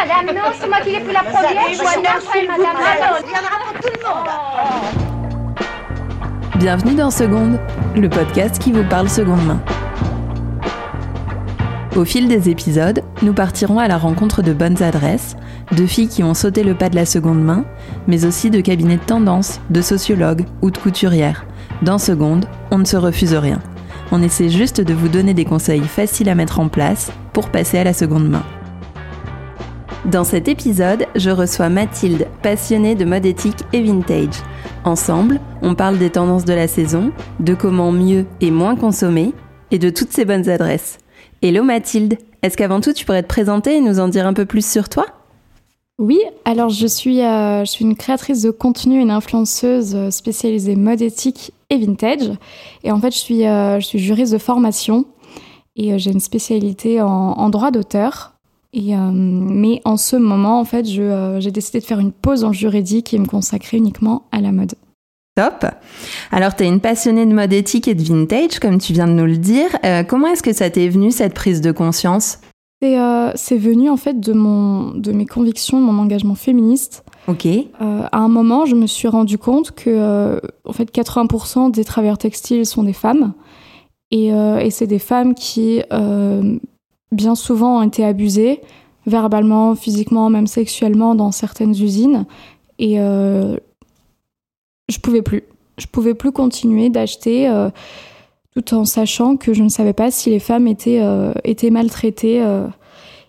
madame, non, c'est moi qui l'ai pris la première. non, c'est madame. Il y en aura pour tout le monde. Bienvenue dans Seconde, le podcast qui vous parle seconde main. Au fil des épisodes, nous partirons à la rencontre de bonnes adresses, de filles qui ont sauté le pas de la seconde main, mais aussi de cabinets de tendance, de sociologues ou de couturières. Dans Seconde, on ne se refuse rien. On essaie juste de vous donner des conseils faciles à mettre en place pour passer à la seconde main. Dans cet épisode, je reçois Mathilde, passionnée de mode éthique et vintage. Ensemble, on parle des tendances de la saison, de comment mieux et moins consommer, et de toutes ces bonnes adresses. Hello Mathilde, est-ce qu'avant tout tu pourrais te présenter et nous en dire un peu plus sur toi? Oui, alors je suis, euh, je suis une créatrice de contenu et une influenceuse euh, spécialisée mode éthique et vintage. Et en fait, je suis, euh, juriste de formation et j'ai une spécialité en droit d'auteur. Et, euh, mais en ce moment, en fait, euh, j'ai décidé de faire une pause le juridique et me consacrer uniquement à la mode. Top Alors tu es une passionnée de mode éthique et de vintage, comme tu viens de nous le dire. Euh, comment est-ce que ça t'est venu cette prise de conscience? C'est, venu en fait de, mon, de mes convictions, de mon engagement féministe. Ok. À un moment, je me suis rendu compte que en fait, 80% des travailleurs textiles sont des femmes. Et, euh, et c'est des femmes qui, euh, bien souvent, ont été abusées, verbalement, physiquement, même sexuellement, dans certaines usines. Et euh, je pouvais plus. Je pouvais plus continuer d'acheter euh, tout en sachant que je ne savais pas si les femmes étaient, euh, étaient maltraitées.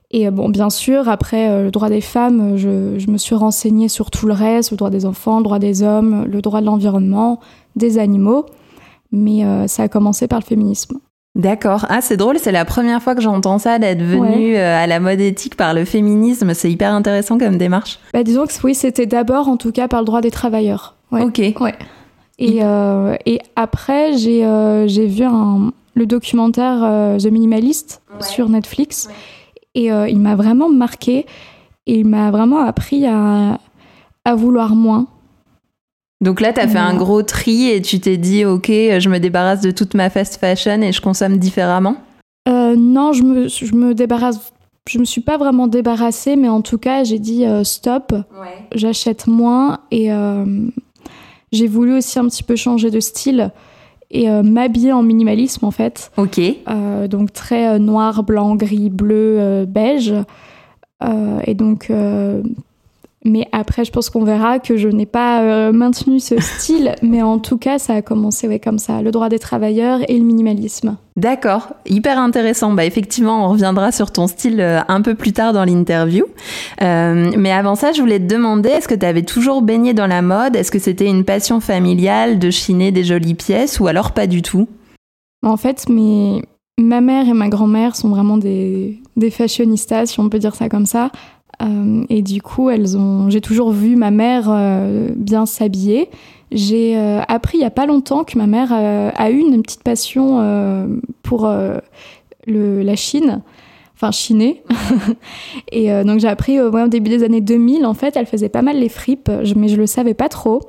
et bon, bien sûr, après le droit des femmes, je, je me suis renseignée sur tout le reste, le droit des enfants, le droit des hommes, le droit de l'environnement, des animaux. Mais ça a commencé par le féminisme. D'accord. Ah, c'est drôle, c'est la première fois que j'entends ça, d'être venue euh, à la mode éthique par le féminisme. C'est hyper intéressant comme démarche. Bah, disons que oui, c'était d'abord, en tout cas, par le droit des travailleurs. Ouais. Ok. Ouais. Et, euh, et après, j'ai euh, j'ai vu un, le documentaire euh, The Minimalist sur Netflix. Et euh, il m'a vraiment marqué. Et il m'a vraiment appris à, à vouloir moins. Donc là, tu as fait un gros tri et tu t'es dit, ok, je me débarrasse de toute ma fast fashion et je consomme différemment. Euh, non, je me, je me débarrasse. Je me suis pas vraiment débarrassée, mais en tout cas, j'ai dit euh, stop, j'achète moins et euh, j'ai voulu aussi un petit peu changer de style et m'habiller en minimalisme en fait. Ok. Donc très noir, blanc, gris, bleu, beige. Et donc, mais après, je pense qu'on verra que je n'ai pas euh, maintenu ce style, mais en tout cas, ça a commencé ouais, comme ça, le droit des travailleurs et le minimalisme. D'accord, hyper intéressant. Bah effectivement, on reviendra sur ton style euh, un peu plus tard dans l'interview. Euh, mais avant ça, je voulais te demander, est-ce que tu avais toujours baigné dans la mode? Est-ce que c'était une passion familiale de chiner des jolies pièces ou alors pas du tout? En fait, mes... ma mère et ma grand-mère sont vraiment des, des fashionistas, si on peut dire ça comme ça. Euh, et du coup, elles ont... j'ai toujours vu ma mère euh, bien s'habiller. J'ai euh, appris il y a pas longtemps que ma mère a eu une petite passion pour le, la Chine, enfin chiner. et donc j'ai appris au début des années 2000, en fait, elle faisait pas mal les fripes, mais je le savais pas trop.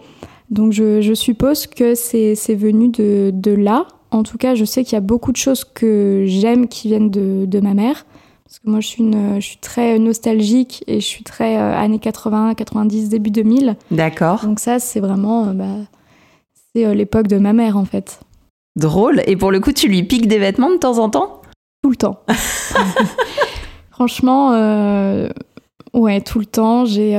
Donc je, suppose que c'est venu de, de là. En tout cas, je sais qu'il y a beaucoup de choses que j'aime qui viennent de, de ma mère. Parce que moi, je suis, une, je suis très nostalgique et je suis très euh, années 80, 90, début 2000. D'accord. Donc ça, c'est vraiment... euh, bah, c'est euh, l'époque de ma mère, en fait. Drôle. Et pour le coup, tu lui piques des vêtements de temps en temps? Tout le temps. Franchement, ouais, tout le temps. J'ai,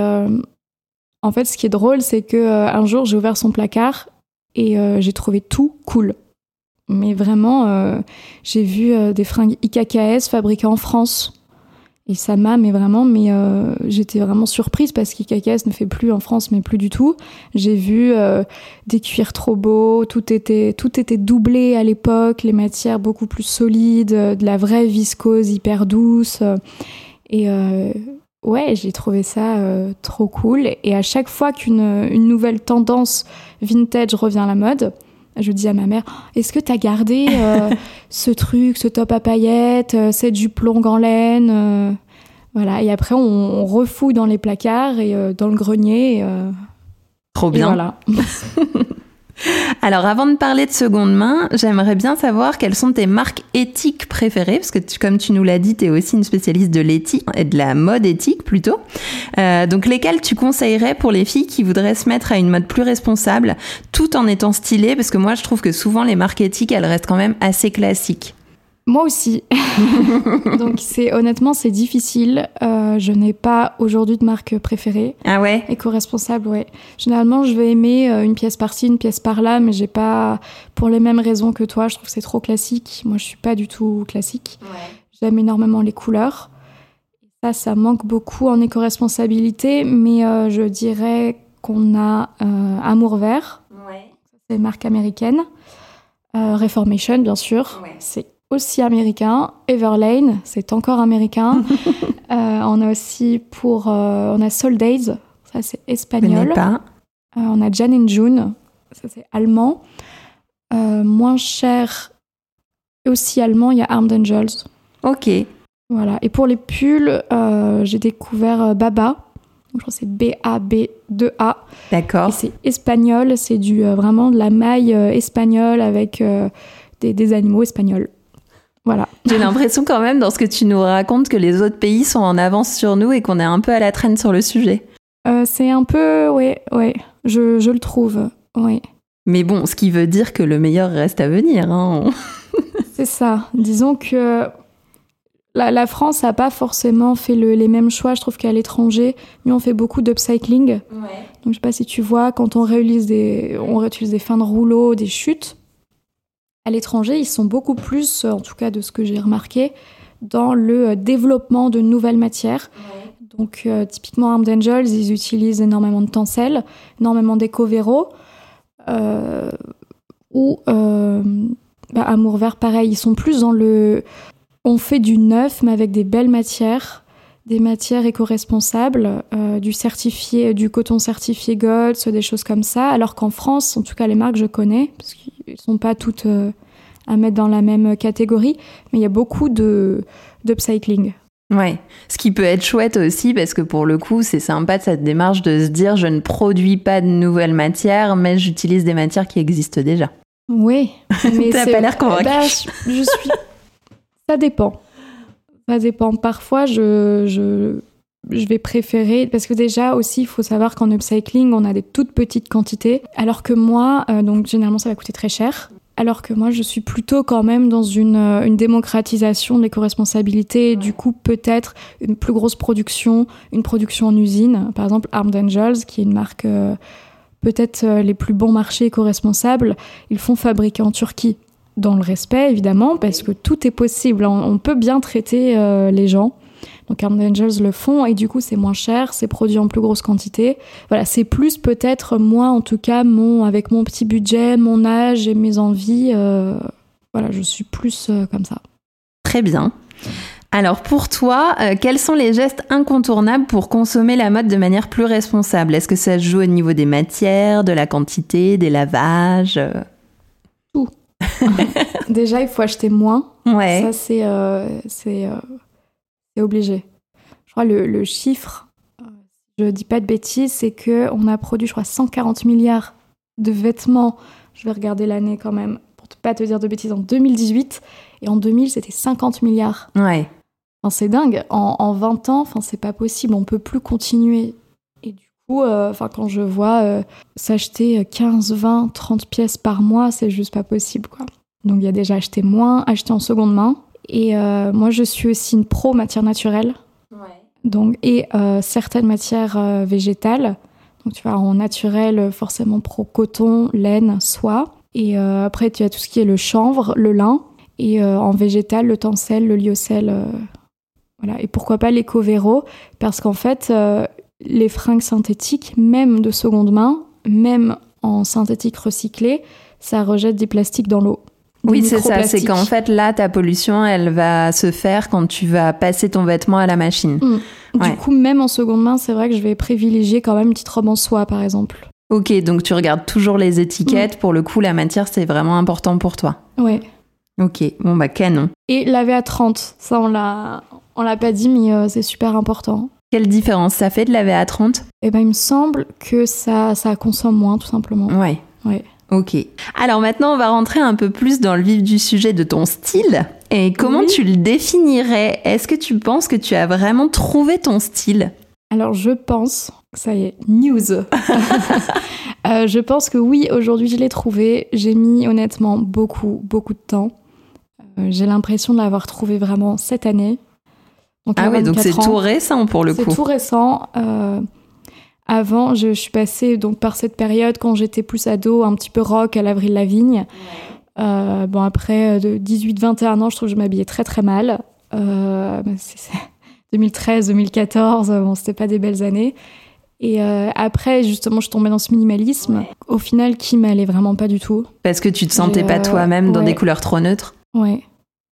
en fait, ce qui est drôle, c'est que un jour, j'ai ouvert son placard et j'ai trouvé tout cool. Mais vraiment, euh, j'ai vu euh, des fringues IKKS fabriquées en France. Et ça m'a, mais vraiment, mais euh, j'étais vraiment surprise parce qu'IKKS ne fait plus en France, mais plus du tout. J'ai vu des cuirs trop beaux, tout était, tout était doublé à l'époque, les matières beaucoup plus solides, de la vraie viscose hyper douce. Et ouais, j'ai trouvé ça trop cool. Et à chaque fois qu'une une nouvelle tendance vintage revient à la mode, je dis à ma mère, est-ce que t'as gardé euh, ce truc, ce top à paillettes, euh, cette jupe longue en laine euh, Voilà, et après on, on refoue dans les placards et euh, dans le grenier. et, Trop et bien. voilà. Alors avant de parler de seconde main, j'aimerais bien savoir quelles sont tes marques éthiques préférées, parce que comme tu nous l'as dit, tu es aussi une spécialiste de l'éthique et de la mode éthique plutôt. Euh, donc lesquelles tu conseillerais pour les filles qui voudraient se mettre à une mode plus responsable, tout en étant stylées, parce que moi je trouve que souvent les marques éthiques, elles restent quand même assez classiques. Moi aussi. Donc c'est honnêtement c'est difficile. Euh, je n'ai pas aujourd'hui de marque préférée. Ah ouais? Éco-responsable, ouais. Généralement, je vais aimer euh, une pièce par-ci, une pièce par-là, mais j'ai pas, pour les mêmes raisons que toi, je trouve que c'est trop classique. Moi, je suis pas du tout classique. J'aime énormément les couleurs. Ça, ça manque beaucoup en éco-responsabilité, mais euh, je dirais qu'on a euh, Amour Vert, c'est une marque américaine. Reformation, bien sûr, Ouais. c'est aussi américain. Everlane, c'est encore américain. Euh, on a aussi pour, euh, on a Soul Days, ça c'est espagnol. pas. Euh, on a Jan and June, ça c'est allemand. Euh, moins cher, et aussi allemand, il y a Armed Angels. Ok. Voilà. Et pour les pulls, j'ai découvert Baba. Donc, je crois que c'est B-A-B-2-A. D'accord. C'est espagnol, c'est du vraiment de la maille espagnole avec des, des animaux espagnols. Voilà. J'ai l'impression quand même dans ce que tu nous racontes que les autres pays sont en avance sur nous et qu'on est un peu à la traîne sur le sujet. Euh, c'est un peu, ouais, ouais, je, je le trouve, ouais. Mais bon, ce qui veut dire que le meilleur reste à venir. Hein. C'est ça. Disons que la, la France n'a pas forcément fait le- les mêmes choix. Je trouve qu'à l'étranger, nous, on fait beaucoup d'upcycling. Donc, je sais pas si tu vois, quand on réutilise des, on réutilise des fins de rouleau, des chutes, à l'étranger, ils sont beaucoup plus, en tout cas de ce que j'ai remarqué, dans le euh, développement de nouvelles matières. Donc, euh, typiquement, Armed Angels, ils utilisent énormément de tencel, énormément d'éco-véro. Euh, ou euh, bah, Amour Vert, pareil, ils sont plus dans le. On fait du neuf, mais avec des belles matières, des matières éco-responsables, euh, du certifié, du coton certifié GOTS, des choses comme ça. Alors qu'en France, en tout cas les marques que je connais, parce qu'elles sont pas toutes euh, à mettre dans la même catégorie, mais il y a beaucoup de d'upcycling. Ouais. Ce qui peut être chouette aussi parce que pour le coup, c'est sympa de cette démarche de se dire je ne produis pas de nouvelles matières, mais j'utilise des matières qui existent déjà. Oui, mais T'as pas l'air. Bah, je, je suis. Ça dépend. Ça dépend. Parfois, je, je, je vais préférer parce que déjà aussi, il faut savoir qu'en upcycling, on a des toutes petites quantités, alors que moi, euh, donc généralement, ça va coûter très cher. Alors que moi, je suis plutôt quand même dans une, euh, une démocratisation de l'éco-responsabilité. Du coup, peut-être une plus grosse production, une production en usine. Par exemple, Armed Angels, qui est une marque euh, peut-être les plus bons marchés éco-responsables, ils font fabriquer en Turquie. Dans le respect, évidemment, parce que tout est possible. On, peut bien traiter euh, les gens. Donc Armed Angels le font et du coup c'est moins cher, c'est produit en plus grosse quantité. Voilà, c'est plus peut-être moi en tout cas mon avec mon petit budget, mon âge et mes envies. euh, voilà, je suis plus euh, comme ça. Très bien. Alors pour toi, quels sont les gestes incontournables pour consommer la mode de manière plus responsable? Est-ce que ça se joue au niveau des matières, de la quantité, des lavages Déjà, il faut acheter moins. Ouais. Ça, c'est euh, c'est euh, c'est obligé. Je crois le, le chiffre, euh, je dis pas de bêtises, c'est que on a produit, je crois, 140 milliards de vêtements. Je vais regarder l'année quand même pour ne pas te dire de bêtises. En 2018 et en 2000, c'était 50 milliards. Ouais. Enfin, c'est dingue. En, en 20 ans, enfin, c'est pas possible. On peut plus continuer. Coup, euh, enfin, quand je vois euh, s'acheter 15, 20, 30 pièces par mois, c'est juste pas possible, quoi. Donc, il y a déjà acheter moins, acheter en seconde main. Et euh, moi, je suis aussi une pro matière naturelle. Donc, et certaines matières végétales. Donc, tu vois, en naturel, forcément pro coton, laine, soie. Et euh, après, tu as tout ce qui est le chanvre, le lin. Et euh, en végétal, le tencel, le lyocell. euh, voilà. Et pourquoi pas l'éco-véro? Parce qu'en fait, les fringues synthétiques, même de seconde main, même en synthétique recyclé, ça rejette des plastiques dans l'eau. Oui, c'est ça. C'est qu'en fait, là, ta pollution, elle va se faire quand tu vas passer ton vêtement à la machine. Du Ouais. coup, même en seconde main, c'est vrai que je vais privilégier quand même une petite robe en soie, par exemple. Ok, donc tu regardes toujours les étiquettes. Pour le coup, la matière, c'est vraiment important pour toi. Ouais. Ok, bon bah canon. Et laver à 30, ça on l'a, on l'a pas dit, mais euh, c'est super important. Quelle différence ça fait de laver à 30 Et ben il me semble que ça, ça consomme moins, tout simplement. Ouais. Ouais. Ok. Alors maintenant, on va rentrer un peu plus dans le vif du sujet de ton style. Et comment Oui. tu le définirais? Est-ce que tu penses que tu as vraiment trouvé ton style? Alors je pense, ça y est, news. Euh, je pense que oui, aujourd'hui je l'ai trouvé. J'ai mis honnêtement beaucoup, beaucoup de temps. Euh, J'ai l'impression de l'avoir trouvé vraiment cette année. Donc, Ah ouais, donc 24 c'est tout récent pour le C'est coup. tout récent. Euh, avant, je, je suis passée donc par cette période quand j'étais plus ado, un petit peu rock à l'Avril Lavigne. Euh, bon après euh, de 18-21 ans, je trouve que je m'habillais très très mal. Euh, c'est- c'est 2013, 2014, euh, bon c'était pas des belles années. Et euh, après justement, je tombais dans ce minimalisme. Au final, qui m'allait vraiment pas du tout. Parce que tu te sentais Et, pas toi-même dans des couleurs trop neutres. Ouais.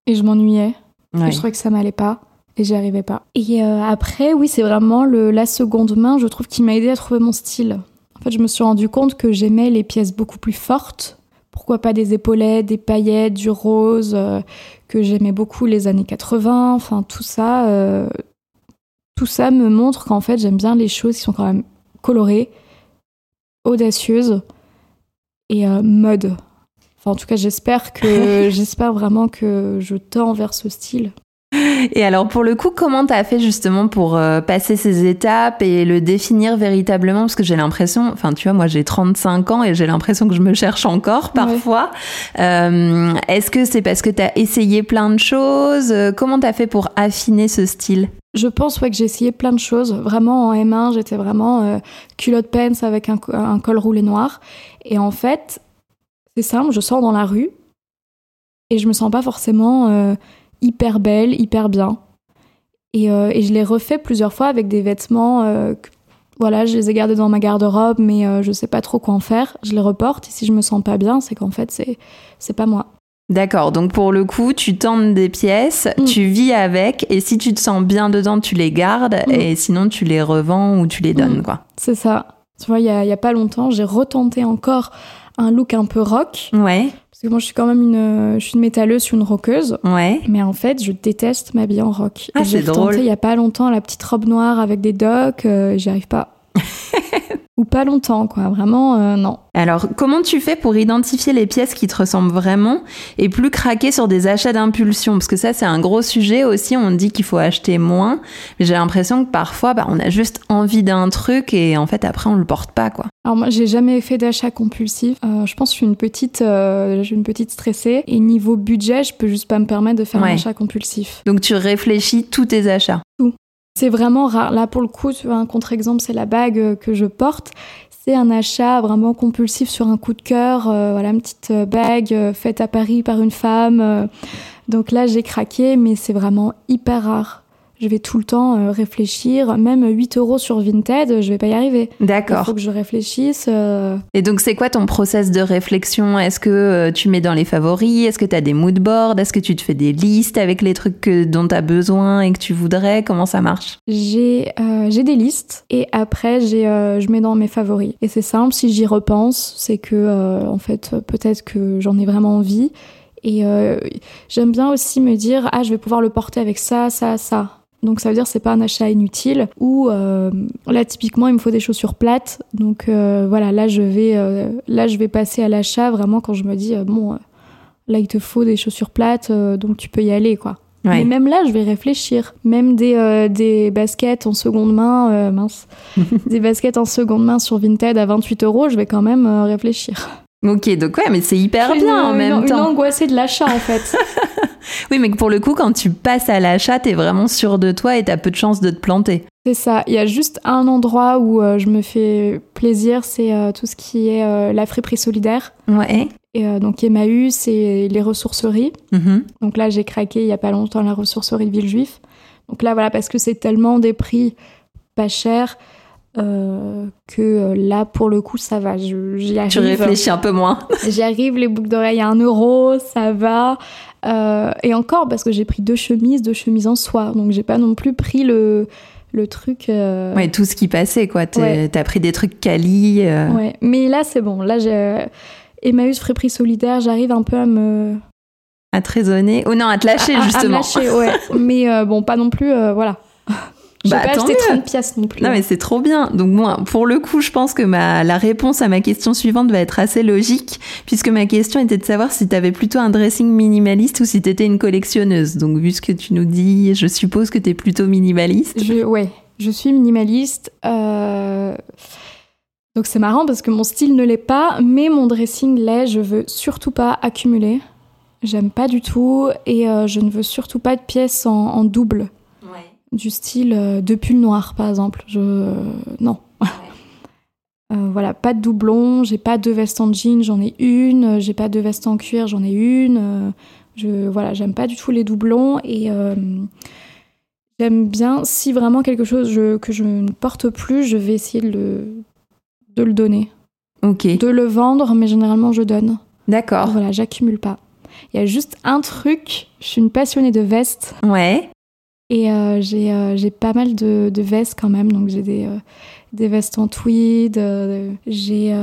Et je m'ennuyais. Ouais. Je trouvais que ça m'allait pas et j'y arrivais pas. Et euh, après, oui, c'est vraiment la seconde main, je trouve, qui m'a aidé à trouver mon style. En fait, je me suis rendu compte que j'aimais les pièces beaucoup plus fortes. Pourquoi pas des épaulettes, des paillettes, du rose, euh, que j'aimais beaucoup les années 80. Enfin, tout ça, euh, tout ça me montre qu'en fait, j'aime bien les choses qui sont quand même colorées, audacieuses et mode. Enfin, en tout cas, j'espère que j'espère vraiment que je tends vers ce style. Et alors pour le coup, comment t'as fait justement pour euh, passer ces étapes et le définir véritablement? Parce que j'ai l'impression, enfin tu vois, moi j'ai 35 ans et j'ai l'impression que je me cherche encore parfois. Euh, Est-ce que c'est parce que t'as essayé plein de choses? Euh, Comment t'as fait pour affiner ce style? Je pense ouais, que j'ai essayé plein de choses. Vraiment, en M1, j'étais vraiment euh, culotte pants avec un, co- un col roulé noir. Et en fait, c'est simple, je sors dans la rue et je me sens pas forcément euh, hyper belle, hyper bien. Et, euh, et je l'ai refait plusieurs fois avec des vêtements. euh, que- voilà, je les ai gardés dans ma garde-robe, mais euh, je sais pas trop quoi en faire. Je les reporte et si je me sens pas bien, c'est qu'en fait, c'est c'est pas moi. D'accord, donc pour le coup, tu tentes des pièces, Mm. tu vis avec, et si tu te sens bien dedans, tu les gardes, Mm. et sinon tu les revends ou tu les donnes, Mm. quoi. C'est ça. Tu vois, il y a, y a pas longtemps, j'ai retenté encore un look un peu rock. Ouais, Parce que moi, je suis quand même une, euh, je suis une métalleuse, je suis une rockeuse. ouais. Mais en fait, je déteste m'habiller en rock. Ah, c'est drôle. retenté il y a pas longtemps la petite robe noire avec des docks, euh, j'y arrive pas. Ou pas longtemps, quoi. Vraiment, euh, non. Alors, comment tu fais pour identifier les pièces qui te ressemblent vraiment et plus craquer sur des achats d'impulsion? Parce que ça, c'est un gros sujet aussi. On dit qu'il faut acheter moins, mais j'ai l'impression que parfois, bah, on a juste envie d'un truc et en fait, après, on le porte pas, quoi. Alors moi, j'ai jamais fait d'achat compulsif. Euh, je pense que je suis une petite, euh, je suis une petite stressée. Et niveau budget, je peux juste pas me permettre de faire Ouais. un achat compulsif. Donc, tu réfléchis tous tes achats? C'est vraiment rare. Là, pour le coup, tu vois, un contre-exemple, c'est la bague euh, que je porte. C'est un achat vraiment compulsif sur un coup de cœur. Euh, voilà, une petite euh, bague faite à Paris par une femme. Donc là, j'ai craqué, mais c'est vraiment hyper rare. Je vais tout le temps euh, réfléchir. Même 8 euros sur Vinted, je vais pas y arriver. Il D'accord. faut que je réfléchisse. euh, Et donc, c'est quoi ton process de réflexion? Est-ce que euh, tu mets dans les favoris? Est-ce que tu as des mood boards? Est-ce que tu te fais des listes avec les trucs que- dont tu as besoin et que tu voudrais? Comment ça marche? J'ai euh, des listes et après j'ai euh, je mets dans mes favoris. Et c'est simple, si j'y repense, c'est que euh, en fait peut-être que j'en ai vraiment envie. Et j'aime bien aussi me dire ah je vais pouvoir le porter avec ça, ça, ça. Donc ça veut dire que c'est pas un achat inutile. Ou euh, là typiquement il me faut des chaussures plates. Donc euh, voilà là je vais euh, là je vais passer à l'achat vraiment quand je me dis bon là il te faut des chaussures plates donc tu peux y aller quoi. Ouais. Mais même là, je vais réfléchir. Même des, des baskets en seconde main, mince, des baskets en seconde main sur Vinted à 28 euros, je vais quand même réfléchir. Ok, donc ouais, mais c'est hyper bien une- en même une, temps. Une angoissée de l'achat, en fait. Oui, mais pour le coup, quand tu passes à l'achat, t'es vraiment sûr de toi et t'as peu de chances de te planter. c'est ça. Il y a juste un endroit où euh, je me fais plaisir, c'est euh, tout ce qui est euh, la friperie solidaire. Ouais. Et euh, donc Emmaüs et les ressourceries. Mhm. Donc là, j'ai craqué il y a pas longtemps la ressourcerie de Villejuif. Donc là, voilà, parce que c'est tellement des prix pas chers euh, que euh, là, pour le coup, ça va. J'y arrive. Tu réfléchis un peu moins. J'y arrive, les boucles d'oreilles à 1 euro, ça va. Euh, et encore, parce que j'ai pris deux chemises, deux chemises en soie. Donc j'ai pas non plus pris le, le truc. euh, Ouais, tout ce qui passait, quoi. Ouais. T'as pris des trucs quali. ouais. Mais là, c'est bon. Là, j'ai. Emmaüs Fréprix Solidaire, j'arrive un peu à me. À te raisonner. Oh non, à te lâcher, à- à- à me justement. lâcher, ouais. Mais bon, pas non plus, voilà. J'ai Bah, pas acheté mieux. 30 pièces non plus. Non mais c'est trop bien. Donc moi, pour le coup, je pense que ma, la réponse à ma question suivante va être assez logique, puisque ma question était de savoir si tu avais plutôt un dressing minimaliste ou si tu étais une collectionneuse. Donc vu ce que tu nous dis, je suppose que tu es plutôt minimaliste. Je, ouais, je suis minimaliste. euh, Donc c'est marrant parce que mon style ne l'est pas, mais mon dressing l'est. Je veux surtout pas accumuler. J'aime pas du tout et euh, je ne veux surtout pas de pièces en, en double, du style euh, de pull noir par exemple. Je euh, non. Euh, voilà, pas de doublon. J'ai pas deux vestes en jean, j'en ai une. euh, J'ai pas deux vestes en cuir, j'en ai une. Je voilà, j'aime pas du tout les doublons et J'aime bien, si vraiment quelque chose je- que je ne porte plus, je vais essayer de le, de le donner. Ok, De le vendre, mais généralement je donne. d'accord. Voilà, j'accumule pas. Il y a juste un truc, je suis une passionnée de vestes Ouais. Et euh, j'ai euh, j'ai pas mal de, de vestes quand même. Donc j'ai des, euh, des vestes en tweed, j'ai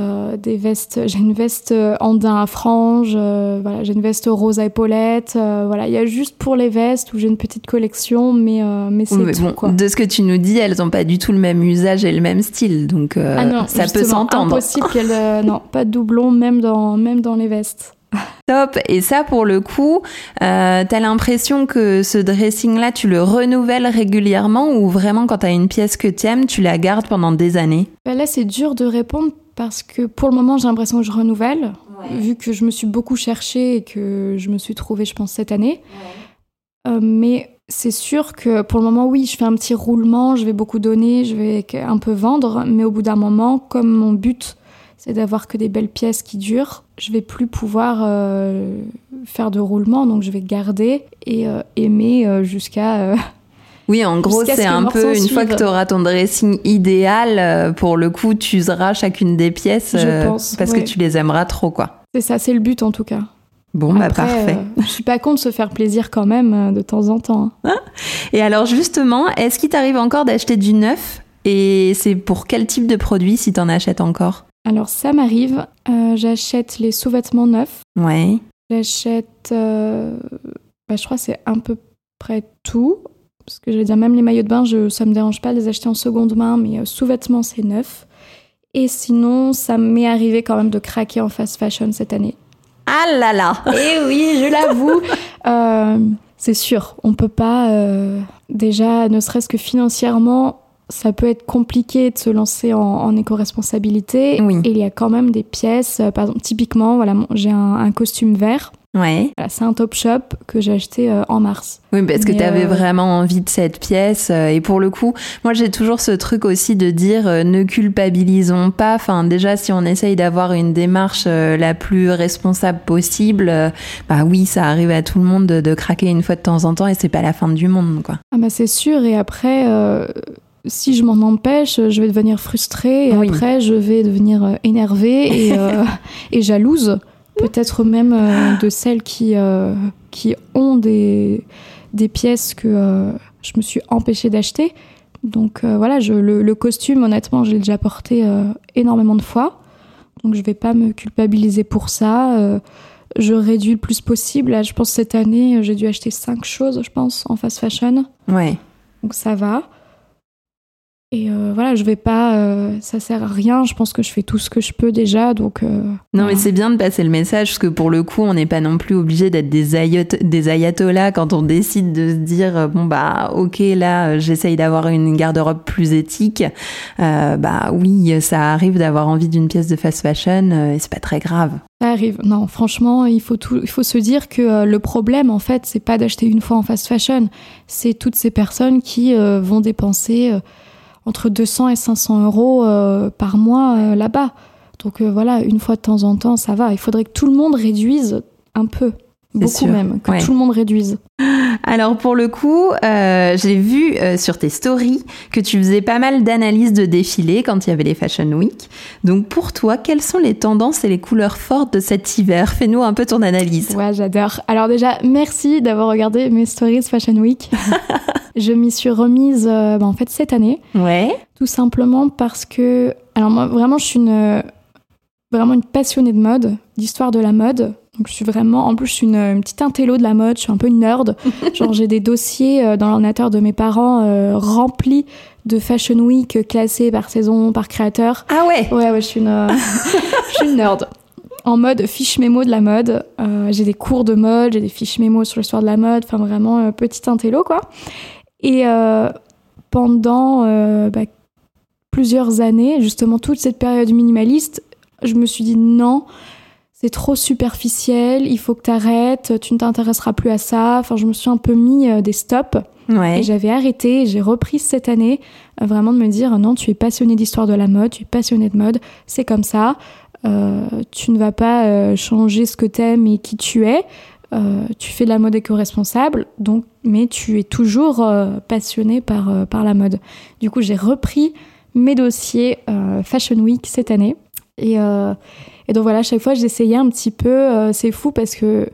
des vestes, j'ai une veste en daim à franges, voilà, j'ai une veste rose à épaulettes. voilà, il y a juste pour les vestes où j'ai une petite collection, mais, mais c'est Oui, bon, quoi. de ce que tu nous dis, elles n'ont pas du tout le même usage et le même style, donc Ah non, ça peut s'entendre. Impossible qu'elle. euh, non, pas de doublon, même dans, même dans les vestes. Top. Et ça, pour le coup, euh, t'as l'impression que ce dressing-là, tu le renouvelles régulièrement ou vraiment quand t'as une pièce que t'aimes, tu la gardes pendant des années? Bah là, c'est dur de répondre parce que pour le moment, j'ai l'impression que je renouvelle, vu que je me suis beaucoup cherchée et que je me suis trouvée, je pense, cette année. Euh, mais c'est sûr que pour le moment, oui, je fais un petit roulement, je vais beaucoup donner, je vais un peu vendre, mais au bout d'un moment, comme mon but, c'est d'avoir que des belles pièces qui durent, je vais plus pouvoir euh, faire de roulement, donc je vais garder et euh, aimer euh, jusqu'à Oui, en gros, ce c'est un peu une fois que t'auras ton dressing idéal, pour le coup, tu useras chacune des pièces Je pense, parce ouais. que tu les aimeras trop, quoi. C'est ça, c'est le but en tout cas. Bon, bah parfait. euh, je suis pas contre se faire plaisir quand même de temps en temps. hein. Et alors justement, est-ce qu'il t'arrive encore d'acheter du neuf? Et c'est pour quel type de produit si t'en achètes encore? Alors ça m'arrive, euh, j'achète les sous-vêtements neufs, Ouais. j'achète, euh, bah, je crois que c'est à peu près tout. Parce que je vais dire, même les maillots de bain, je, ça me dérange pas de les acheter en seconde main, mais euh, sous-vêtements c'est neuf. Et sinon, ça m'est arrivé quand même de craquer en fast fashion cette année. Ah là là Et oui, je l'avoue. C'est sûr, on peut pas. déjà, ne serait-ce que financièrement, ça peut être compliqué de se lancer en, en éco-responsabilité. Oui. Et il y a quand même des pièces. euh, par exemple, typiquement, voilà, j'ai un, un costume vert. Ouais. Voilà, c'est un top shop que j'ai acheté euh, en mars. Oui, parce que tu avais euh, vraiment envie de cette pièce. euh, Et pour le coup, moi, j'ai toujours ce truc aussi de dire ne culpabilisons pas. Enfin, déjà, si on essaye d'avoir une démarche la plus responsable possible, bah oui, ça arrive à tout le monde de, de craquer une fois de temps en temps et c'est pas la fin du monde, quoi. Ah bah c'est sûr. Et après. Si je m'en empêche, je vais devenir frustrée et Oui. après je vais devenir euh, énervée et, euh, et jalouse. Peut-être même euh, de celles qui, euh, qui ont des, des pièces que je me suis empêchée d'acheter. Donc voilà, je, le, le costume, honnêtement, j'ai déjà porté énormément de fois. Donc je vais pas me culpabiliser pour ça. Je réduis le plus possible. Là, je pense cette année, j'ai dû acheter cinq choses, je pense, en fast fashion. Ouais. Donc ça va. Et euh, voilà, je vais pas. euh, ça sert à rien. Je pense que je fais tout ce que je peux déjà. Donc. euh, Non, voilà. mais c'est bien de passer le message, parce que pour le coup, on n'est pas non plus obligé d'être des, des ayatollahs quand on décide de se dire, bon, bah, ok, là, j'essaye d'avoir une garde-robe plus éthique. Bah oui, ça arrive d'avoir envie d'une pièce de fast fashion, et c'est pas très grave. Ça arrive. Non, franchement, il faut, tout, il faut se dire que le problème, en fait, c'est pas d'acheter une fois en fast fashion. C'est toutes ces personnes qui vont dépenser entre 200 et 500 euros euh, par mois euh, là-bas. Donc euh, voilà, une fois de temps en temps, ça va. Il faudrait que tout le monde réduise un peu. Beaucoup sûr. même. Que Ouais. tout le monde réduise. Alors pour le coup, euh, j'ai vu euh, sur tes stories que tu faisais pas mal d'analyses de défilés quand il y avait les Fashion Week. Donc pour toi, quelles sont les tendances et les couleurs fortes de cet hiver? Fais-nous un peu ton analyse. Ouais, j'adore. Alors déjà, merci d'avoir regardé mes stories Fashion Week. je m'y suis remise euh, bah, en fait cette année, Ouais. tout simplement parce que, alors moi vraiment, je suis une vraiment une passionnée de mode, d'histoire de la mode. Donc je suis vraiment, en plus je suis une, une petite intello de la mode, je suis un peu une nerd. Genre j'ai des dossiers euh, dans l'ordinateur de mes parents euh, remplis de Fashion Week classés par saison, par créateur. Ah ouais? Ouais, ouais, je suis une, euh, je suis une nerd. En mode fiche mémo de la mode. Euh, j'ai des cours de mode, j'ai des fiches mémo sur l'histoire de la mode. Enfin, vraiment, petite intello, quoi. Et pendant bah, plusieurs années, justement, toute cette période minimaliste, je me suis dit non, c'est trop superficiel, il faut que tu arrêtes, tu ne t'intéresseras plus à ça. Enfin, je me suis un peu mis euh, des stops. Ouais. Et j'avais arrêté, j'ai repris cette année, euh, vraiment de me dire non, tu es passionné d'histoire de la mode, tu es passionné de mode, c'est comme ça. Euh, tu ne vas pas changer ce que t'aimes et qui tu es. Tu fais de la mode éco-responsable, donc, mais tu es toujours passionné par, par la mode. Du coup, j'ai repris mes dossiers Fashion Week cette année. Et, et donc voilà, à chaque fois, j'essayais un petit peu. euh, c'est fou parce que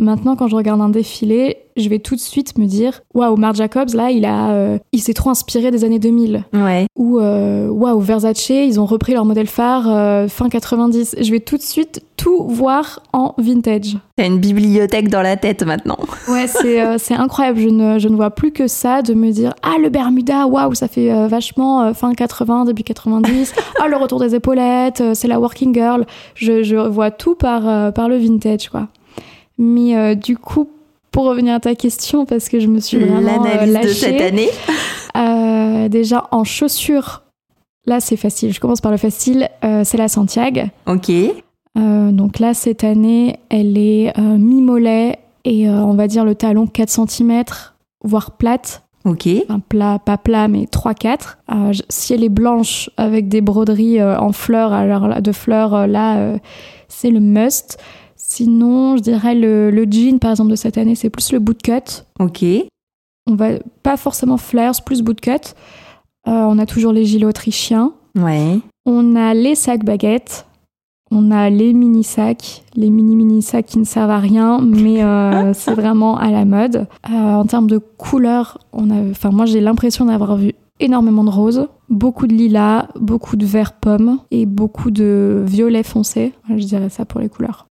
maintenant, quand je regarde un défilé, je vais tout de suite me dire Waouh, Marc Jacobs, là, il, a, euh, il s'est trop inspiré des années 2000. Ouais. Ou euh, Waouh, Versace, ils ont repris leur modèle phare euh, fin 90. Je vais tout de suite tout voir en vintage. T'as une bibliothèque dans la tête maintenant. Ouais, c'est euh, incroyable. Je ne, je ne vois plus que ça de me dire Ah, le Bermuda, waouh, ça fait vachement fin 80, début 90. Ah, le retour des épaulettes, c'est la working girl. Je, je vois tout par, par le vintage, quoi. Mais euh, du coup, pour revenir à ta question, parce que je me suis vraiment euh, L'analyse de lâchée, cette année. euh, déjà en chaussures, là c'est facile. Je commence par le facile. c'est la Santiago. Ok. Euh, donc là, cette année, elle est euh, mi-mollet et euh, on va dire le talon 4 cm, voire plate. Ok. Enfin, plat, pas plat, mais 3-4. Euh, je- si elle est blanche avec des broderies en fleurs, alors là, de fleurs, là, c'est le must. Sinon, je dirais le, le jean, par exemple, de cette année, c'est plus le bootcut. Ok. On va pas forcément flares, plus bootcut. Euh, on a toujours les gilets autrichiens. Ouais. On a les sacs baguettes. On a les mini sacs, les mini mini sacs qui ne servent à rien, mais euh, c'est vraiment à la mode. Euh, en termes de couleurs, on a, enfin moi j'ai l'impression d'avoir vu énormément de roses, beaucoup de lilas, beaucoup de vert pomme et beaucoup de violet foncé. Je dirais ça pour les couleurs.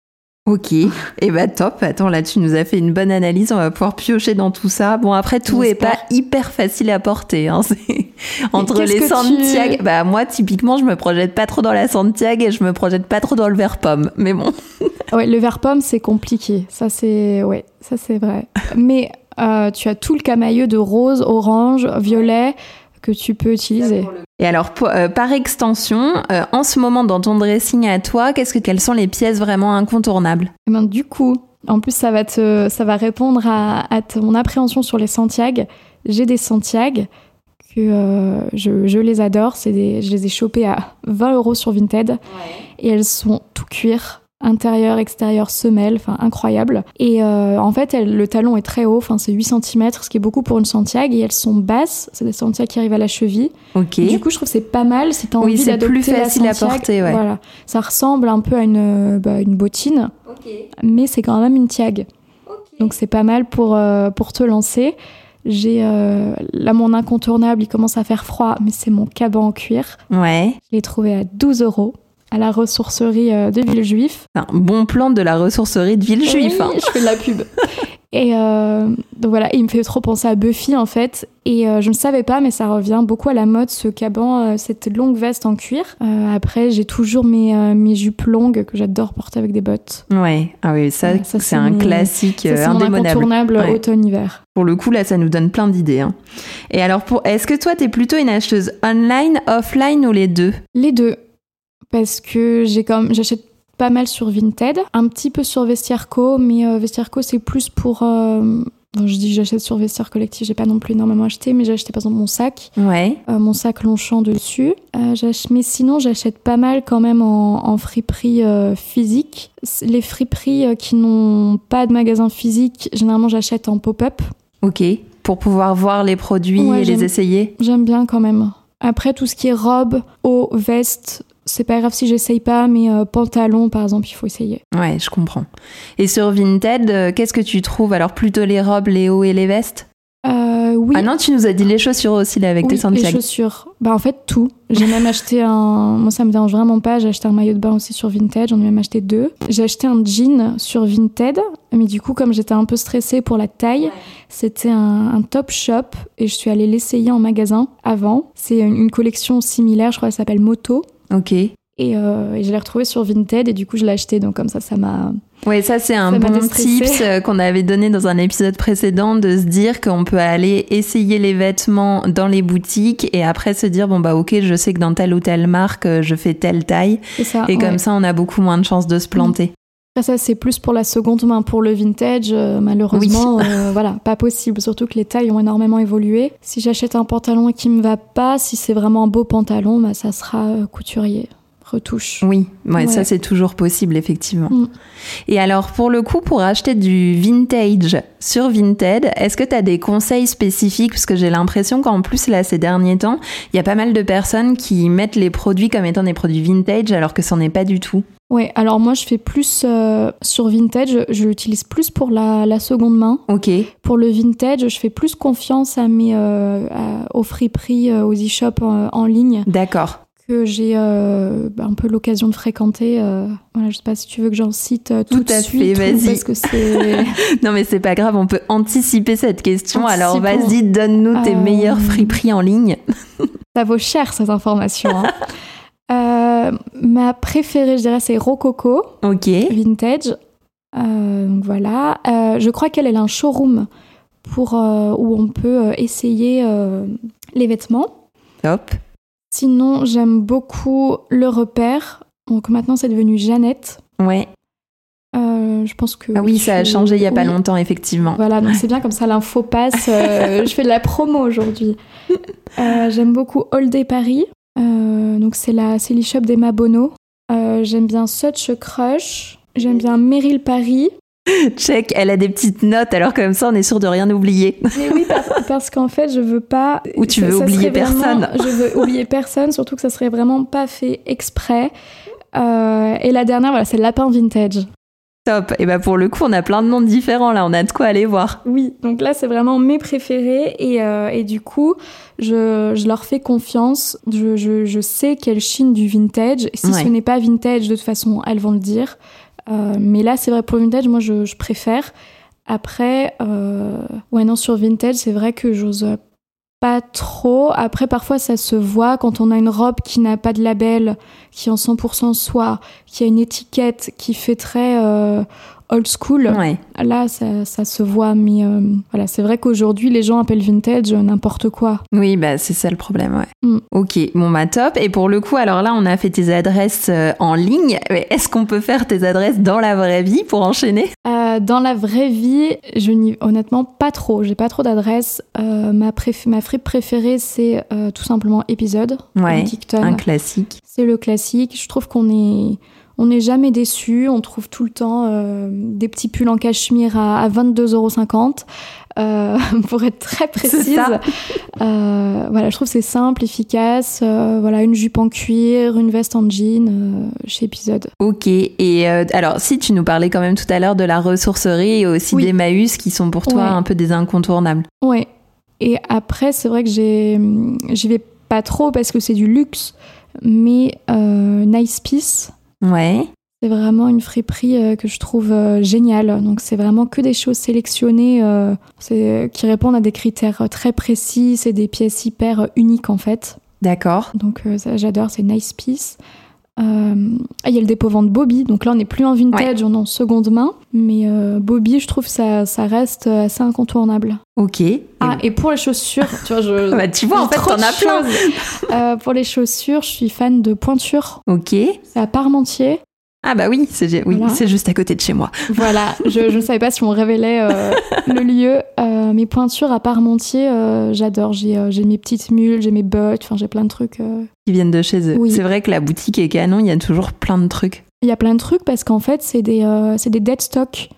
Ok, et bah top. Attends, là tu nous as fait une bonne analyse, on va pouvoir piocher dans tout ça. Bon après tout est pas hyper facile à porter. Hein. Entre les Santiago, tu- bah moi typiquement je me projette pas trop dans la Santiago et je me projette pas trop dans le vert pomme. Mais bon, Ouais, le vert pomme c'est compliqué, ça c'est ouais, ça c'est vrai. Mais euh, tu as tout le camailleux de rose, orange, violet que tu peux utiliser. et alors pour- euh, par extension, euh, en ce moment dans ton dressing à toi, qu'est-ce que quelles sont les pièces vraiment incontournables? Eh ben, du coup, en plus, ça va, te, ça va répondre à, à ton appréhension sur les Santiago. J'ai des Santiago que euh, je, je les adore. Des, je les ai chopées à 20 euros sur Vinted. Et elles sont tout cuir, intérieur, extérieur, semelle, enfin incroyable. Et euh, en fait, le talon est très haut, enfin c'est 8 cm, ce qui est beaucoup pour une Santiago. Et elles sont basses, c'est des Santiago qui arrivent à la cheville. Ok. Du coup, je trouve que c'est pas mal si t'as Oui, envie c'est d'adopter plus la facile à porter, ouais. Voilà, ça ressemble un peu à une, bah, une bottine mais c'est quand même une tiag. Donc c'est pas mal pour, euh, pour te lancer. J'ai euh, là mon incontournable, il commence à faire froid, mais c'est mon caban en cuir. Ouais. Je l'ai trouvé à 12 euros à la ressourcerie euh, de Villejuif. Un bon plan de la ressourcerie de Villejuif. hein. Oui, je fais de la pub. Et euh, donc voilà, il me fait trop penser à Buffy en fait. Et euh, je ne savais pas, mais ça revient beaucoup à la mode, ce caban, euh, cette longue veste en cuir. Après, j'ai toujours mes, mes jupes longues que j'adore porter avec des bottes. Ouais. Ah oui, ça, Ouais, ça, c'est un mes- classique Ça, indémodable. incontournable Ouais. automne-hiver. Pour le coup, là, ça nous donne plein d'idées. hein. Et alors, pour, est-ce que toi, t'es plutôt une acheteuse online, offline ou les deux? Les deux. Parce que j'ai comme j'achète pas mal sur Vinted, un petit peu sur Vestiaire Co, mais euh, Vestiaire Co c'est plus pour euh, bon, je dis j'achète sur Vestiaire Collectif, j'ai pas non plus énormément acheté, mais j'ai acheté par exemple mon sac, Ouais. euh, mon sac Longchamp dessus. Euh, mais sinon j'achète pas mal quand même en, en friperie physique. Les friperies qui n'ont pas de magasin physique, généralement j'achète en pop-up. Ok. Pour pouvoir voir les produits Ouais, et les essayer. J'aime bien quand même. Après, tout ce qui est robe, haut, veste, c'est pas grave si j'essaye pas, mais euh, pantalon, par exemple, il faut essayer. Ouais, je comprends. Et sur Vinted, euh, qu'est-ce que tu trouves? Alors, plutôt les robes, les hauts et les vestes? Euh, oui. Ah non, tu nous as dit les chaussures aussi là avec Oui, tes les chaussures. Bah en fait tout. J'ai même acheté un. Moi ça me dérange vraiment pas. J'ai acheté un maillot de bain aussi sur Vinted. J'en ai même acheté deux. J'ai acheté un jean sur Vinted, mais du coup comme j'étais un peu stressée pour la taille, c'était un, un top shop et je suis allée l'essayer en magasin avant. C'est une, collection similaire, je crois, ça s'appelle Moto. Ok. Et, euh, et je l'ai retrouvé sur Vinted et du coup je l'ai acheté. Donc comme ça, ça m'a. Ouais, ça c'est un Ça bon tips euh, qu'on avait donné dans un épisode précédent de se dire qu'on peut aller essayer les vêtements dans les boutiques et après se dire bon bah ok je sais que dans telle ou telle marque euh, je fais telle taille ça. et ouais. comme ça on a beaucoup moins de chances de se planter. Après, ça, c'est plus pour la seconde main. Pour le vintage, euh, malheureusement, euh, voilà, pas possible. Surtout que les tailles ont énormément évolué. Si j'achète un pantalon qui me va pas, si c'est vraiment un beau pantalon, bah, ça sera euh, couturier, retouche. Oui, ouais, ça c'est toujours possible effectivement. Mm. Et alors pour le coup, pour acheter du vintage sur Vinted, est-ce que tu as des conseils spécifiques? Parce que j'ai l'impression qu'en plus là ces derniers temps, il y a pas mal de personnes qui mettent les produits comme étant des produits vintage alors que c'en est pas du tout. Ouais, alors moi, je fais plus euh, sur vintage, je l'utilise plus pour la, la seconde main. Ok, Pour le vintage, je fais plus confiance à mes, euh, à- aux friperies, euh, aux e-shops euh, en ligne d'accord. Que j'ai euh, bah, un peu l'occasion de fréquenter. euh, voilà, je sais pas si tu veux que j'en cite euh, tout, Tout de à suite. fait, vas-y. Parce que c'est. Non mais c'est pas grave, on peut anticiper cette question. Alors vas-y, donne-nous tes Euh, meilleurs friperies en ligne. Ça vaut cher cette information. hein. Euh, ma préférée, je dirais, c'est Rococo Ok, Vintage. Donc voilà. Je crois qu'elle elle a un showroom pour où on peut essayer les vêtements. top. Sinon, j'aime beaucoup le repère. Donc maintenant, c'est devenu Jeannette. Ouais. Euh, je pense que. Ah oui, ça a changé il y a pas longtemps effectivement. Voilà, donc c'est bien comme ça l'info passe. Euh, je fais de la promo aujourd'hui. Euh, J'aime beaucoup All Day Paris. Donc c'est la c'est l'e-shop d'Emma Bono. J'aime bien Such a Crush. J'aime bien Meryl Paris. Check, elle a des petites notes alors comme ça on est sûr de rien oublier. Mais oui, parce, parce qu'en fait, je veux pas. Ou tu ça- veux ça oublier vraiment- personne. Je veux oublier personne, surtout que ça serait vraiment pas fait exprès. Euh, et la dernière, voilà, c'est Lapin Vintage. Top. Et bah pour le coup, on a plein de noms différents là, on a de quoi aller voir. Oui, donc là, c'est vraiment mes préférés. Et, euh, et du coup, je, je leur fais confiance. Je, je, je sais qu'elles chinent du vintage. Et si Ouais. ce n'est pas vintage, de toute façon, elles vont le dire. Euh, mais là, c'est vrai, pour vintage, moi, je, je préfère. Après, euh, ouais, non, sur vintage, c'est vrai que j'ose pas trop. Après, parfois, ça se voit quand on a une robe qui n'a pas de label, qui est en 100% soie, qui a une étiquette qui fait très euh, old school. Ouais. Là, ça, ça se voit, mais euh, voilà, c'est vrai qu'aujourd'hui, les gens appellent vintage n'importe quoi. Oui, bah c'est ça le problème, ouais. Mm. Ok, bon bah top. Et pour le coup, alors là, on a fait tes adresses euh, en ligne. Mais Est-ce qu'on peut faire tes adresses dans la vraie vie pour enchaîner? Euh, dans la vraie vie, je n'y honnêtement pas trop. J'ai pas trop d'adresses. Euh, ma, préf- ma fripe préférée, c'est euh, tout simplement épisode. Ouais. Un classique. C'est le classique. Je trouve qu'on est, on n'est jamais déçu. On trouve tout le temps euh, des petits pulls en cachemire à, à 22,50€. Euh, pour être très précise. Euh, voilà, je trouve que c'est simple, efficace. Euh, voilà, une jupe en cuir, une veste en jean chez Épisode. Ok, et alors si tu nous parlais quand même tout à l'heure de la ressourcerie et aussi Oui. d'Emmaüs qui sont pour toi Ouais. un peu des incontournables. Ouais. Et après, c'est vrai que j'ai, j'y vais pas trop parce que c'est du luxe, mais Nice Piece, Ouais, c'est vraiment une friperie euh, que je trouve euh, géniale. Donc c'est vraiment que des choses sélectionnées euh, qui répondent à des critères très précis. C'est des pièces hyper uniques en fait. d'accord. Donc ça, j'adore, c'est Nice Piece. Euh, ah, il y a le dépôt-vente Bobby, donc là on n'est plus en vintage, on est en seconde main. Mais euh, Bobby, je trouve ça, ça reste assez incontournable. Ok. Et- Ah, et pour les chaussures, tu vois, je. Bah, tu vois, en fait, t'en as plein. Euh, pour les chaussures, je suis fan de pointure. Ok. C'est à Parmentier. Ah bah oui, c'est oui, juste à côté de chez moi. Voilà, je ne savais pas si on révélait euh, le lieu. Euh, mes pointures à Parmentier, euh, j'adore. J'ai mes petites mules, j'ai mes bottes, enfin j'ai plein de trucs. Qui viennent de chez eux. Oui. C'est vrai que la boutique est canon, il y a toujours plein de trucs. Il y a plein de trucs parce qu'en fait, c'est des, c'est des dead stock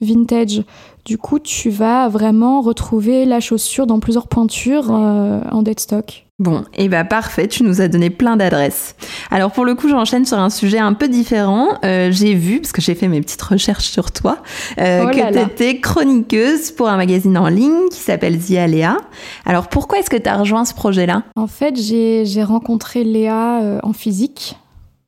vintage. Du coup, tu vas vraiment retrouver la chaussure dans plusieurs pointures euh, en dead stock. Bon, et bah parfait, tu nous as donné plein d'adresses. Alors pour le coup, j'enchaîne sur un sujet un peu différent. Euh, j'ai vu, parce que j'ai fait mes petites recherches sur toi, euh, Oh que tu étais chroniqueuse pour un magazine en ligne qui s'appelle The Aléa. Alors pourquoi est-ce que tu as rejoint ce projet-là? En fait, j'ai rencontré Léa euh, en physique.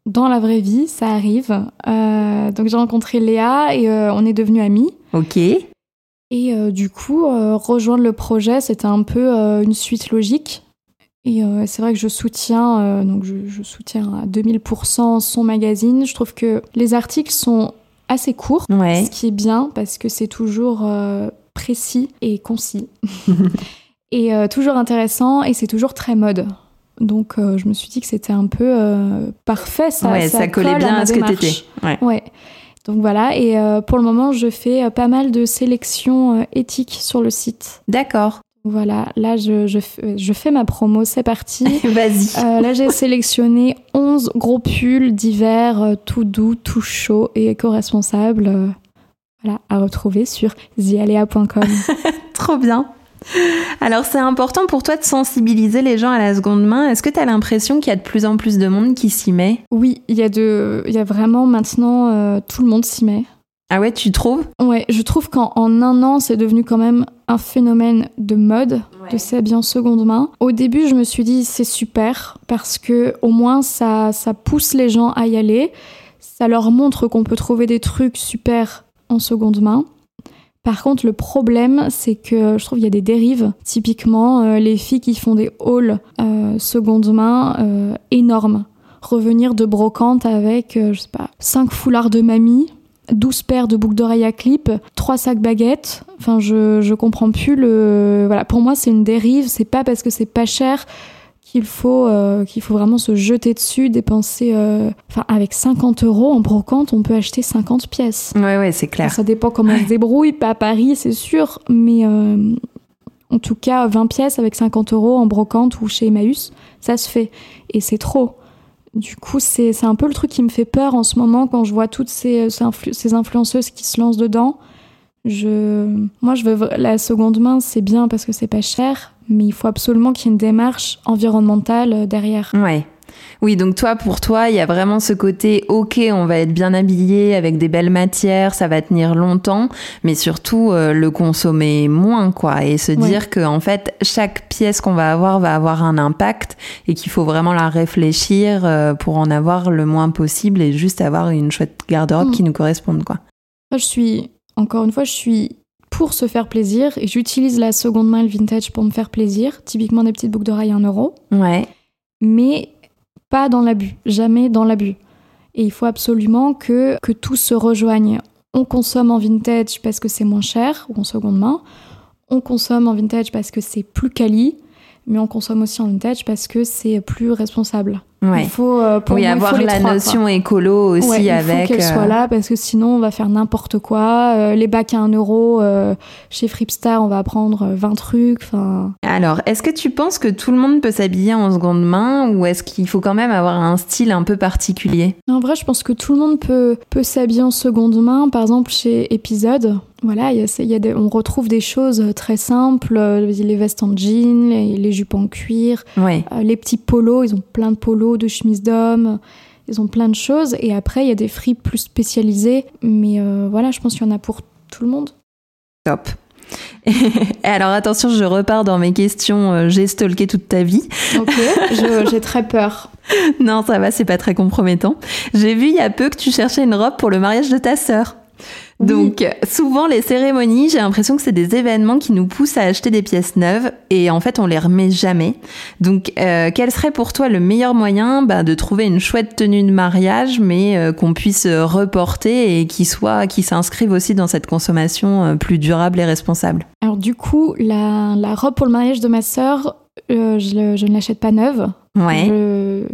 Dans la vraie vie, ça arrive. Donc j'ai rencontré Léa et on est devenus amis. Ok. Et euh, du coup, euh, rejoindre le projet, c'était un peu euh, une suite logique. Et c'est vrai que je soutiens, donc je, je soutiens à 2000% son magazine. Je trouve que les articles sont assez courts, Ouais. ce qui est bien parce que c'est toujours précis et concis. et toujours intéressant et c'est toujours très mode. Donc je me suis dit que c'était un peu parfait. Ça, ouais, ça, collait colle bien ma à ce que t'étais. Ouais. Ouais. Donc voilà, et euh, pour le moment, je fais euh, pas mal de sélections euh, éthiques sur le site. D'accord. Voilà, là, je, je, je fais ma promo, c'est parti. Vas-y. Euh, là, j'ai sélectionné 11 gros pulls d'hiver, tout doux, tout chaud et éco-responsables. euh, voilà, à retrouver sur zialea.com. Trop bien. Alors c'est important pour toi de sensibiliser les gens à la seconde main. Est-ce que tu as l'impression qu'il y a de plus en plus de monde qui s'y met? Oui, il y, a de- il y a vraiment maintenant, euh, tout le monde s'y met. Ah ouais, tu trouves? Ouais, je trouve qu'en en un an, c'est devenu quand même un phénomène de mode, de s'habiller en seconde main. Au début, je me suis dit c'est super parce que au moins ça, ça pousse les gens à y aller, ça leur montre qu'on peut trouver des trucs super en seconde main. Par contre, le problème, c'est que je trouve qu'il y a des dérives. Typiquement, euh, les filles qui font des hauls euh, seconde main euh, énormes. Revenir de brocante avec, euh, je sais pas, 5 foulards de mamie, 12 paires de boucles d'oreilles à clip, 3 sacs baguettes. Enfin, je, je comprends plus le. Voilà, pour moi, c'est une dérive. C'est pas parce que c'est pas cher qu'il faut, euh, qu'il faut vraiment se jeter dessus, dépenser. euh, Enfin, avec 50 euros en brocante, on peut acheter 50 pièces. Ouais, ouais, c'est clair. Ça dépend comment on se débrouille, pas à Paris, c'est sûr, mais euh, en tout cas, 20 pièces avec 50 euros en brocante ou chez Emmaüs, ça se fait. Et c'est trop. Du coup, c'est c'est un peu le truc qui me fait peur en ce moment quand je vois toutes ces, ces, influ- ces influenceuses qui se lancent dedans. Je, moi, je veux la seconde main, c'est bien parce que c'est pas cher, mais il faut absolument qu'il y ait une démarche environnementale euh, derrière. Ouais. Oui, donc toi, pour toi, il y a vraiment ce côté, ok, on va être bien habillé avec des belles matières, ça va tenir longtemps, mais surtout euh, le consommer moins, quoi, et se Ouais. dire que en fait, chaque pièce qu'on va avoir va avoir un impact et qu'il faut vraiment la réfléchir euh, pour en avoir le moins possible et juste avoir une chouette garde-robe Mm. qui nous corresponde, quoi. Moi, je suis, encore une fois, je suis pour se faire plaisir et j'utilise la seconde main le vintage pour me faire plaisir. Typiquement des petites boucles d'oreilles à 1 euro, Ouais. mais pas dans l'abus, jamais dans l'abus. Et il faut absolument que, que tout se rejoigne. On consomme en vintage parce que c'est moins cher ou en seconde main. On consomme en vintage parce que c'est plus quali, mais on consomme aussi en vintage parce que c'est plus responsable. Ouais. Il faut, euh, pour oui, moi, il faut avoir la trois, quoi. notion écolo aussi Ouais, il avec. faut qu'elle euh, soit là parce que sinon on va faire n'importe quoi. Euh, les bacs à 1 euro euh, chez Fripstar, on va prendre euh, 20 trucs. Alors, est-ce que tu penses que tout le monde peut s'habiller en seconde main ou est-ce qu'il faut quand même avoir un style un peu particulier? En vrai, je pense que tout le monde peut peut s'habiller en seconde main. Par exemple, chez Épisode, voilà, il y a, y a des- on retrouve des choses très simples, euh, les vestes en jean, les, les jupes en cuir, Ouais. euh, les petits polos. Ils ont plein de polos, de chemises d'hommes. Ils ont plein de choses. Et après, il y a des fripes plus spécialisées. Mais euh, voilà, je pense qu'il y en a pour tout le monde. Top. Et alors attention, je repars dans mes questions. euh, J'ai stalké toute ta vie. Ok, j'ai très peur. Non, ça va, c'est pas très compromettant. J'ai vu il y a peu que tu cherchais une robe pour le mariage de ta sœur. Donc, souvent, les cérémonies, j'ai l'impression que c'est des événements qui nous poussent à acheter des pièces neuves et en fait, on les remet jamais. Donc, euh, quel serait pour toi le meilleur moyen bah, de trouver une chouette tenue de mariage, mais euh, qu'on puisse reporter et qui soit, qui s'inscrive aussi dans cette consommation euh, plus durable et responsable? Alors du coup, la, la robe pour le mariage de ma sœur, je, ne l'achète pas neuve. Ouais. Je-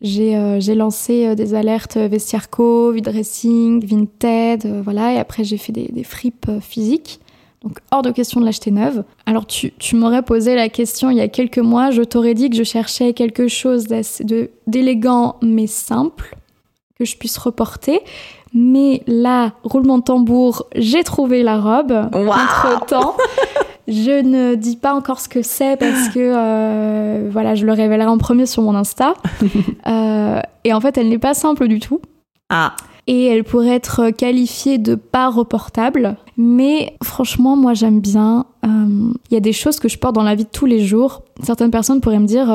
J'ai euh, j'ai lancé euh, des alertes vestiarco, dressing, Vinted, euh, voilà, et après j'ai fait des, des fripes euh, physiques. Donc hors de question de l'acheter neuve. Alors tu, tu m'aurais posé la question il y a quelques mois, je t'aurais dit que je cherchais quelque chose d'élégant mais simple, que je puisse reporter. Mais là, roulement de tambour, j'ai trouvé la robe. Entre temps, Je ne dis pas encore ce que c'est parce que euh, voilà, je le révélerai en premier sur mon Insta. Euh, et en fait, elle n'est pas simple du tout. Ah. Et elle pourrait être qualifiée de pas reportable. Mais franchement, moi j'aime bien. Euh, Il y a des choses que je porte dans la vie de tous les jours. Certaines personnes pourraient me dire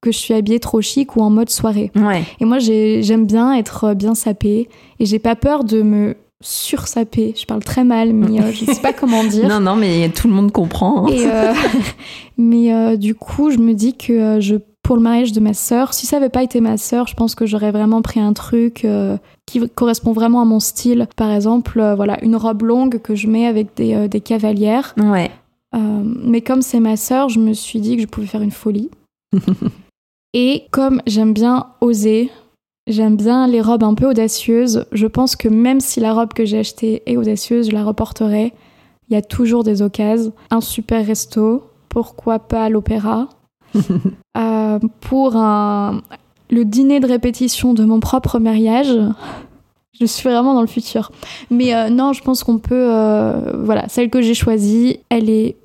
que je suis habillée trop chic ou en mode soirée. Ouais. Et moi j'ai- j'aime bien être bien sapée. Et j'ai pas peur de me sursaper. Je parle très mal, mais euh, je sais pas comment dire. Non, non, mais tout le monde comprend. hein. Et euh, mais euh, du coup, je me dis que euh, je pour le mariage de ma sœur, si ça avait pas été ma sœur, je pense que j'aurais vraiment pris un truc qui correspond vraiment à mon style. Par exemple, voilà, une robe longue que je mets avec des, des cavalières. Ouais. Mais comme c'est ma sœur, je me suis dit que je pouvais faire une folie. Et comme j'aime bien oser, j'aime bien les robes un peu audacieuses, je pense que même si la robe que j'ai achetée est audacieuse, je la reporterai. Il y a toujours des occasions. Un super resto, pourquoi pas l'opéra? Euh, pour un, le dîner de répétition de mon propre mariage. Je suis vraiment dans le futur. Mais euh, non, je pense qu'on peut. euh, voilà, celle que j'ai choisie, elle est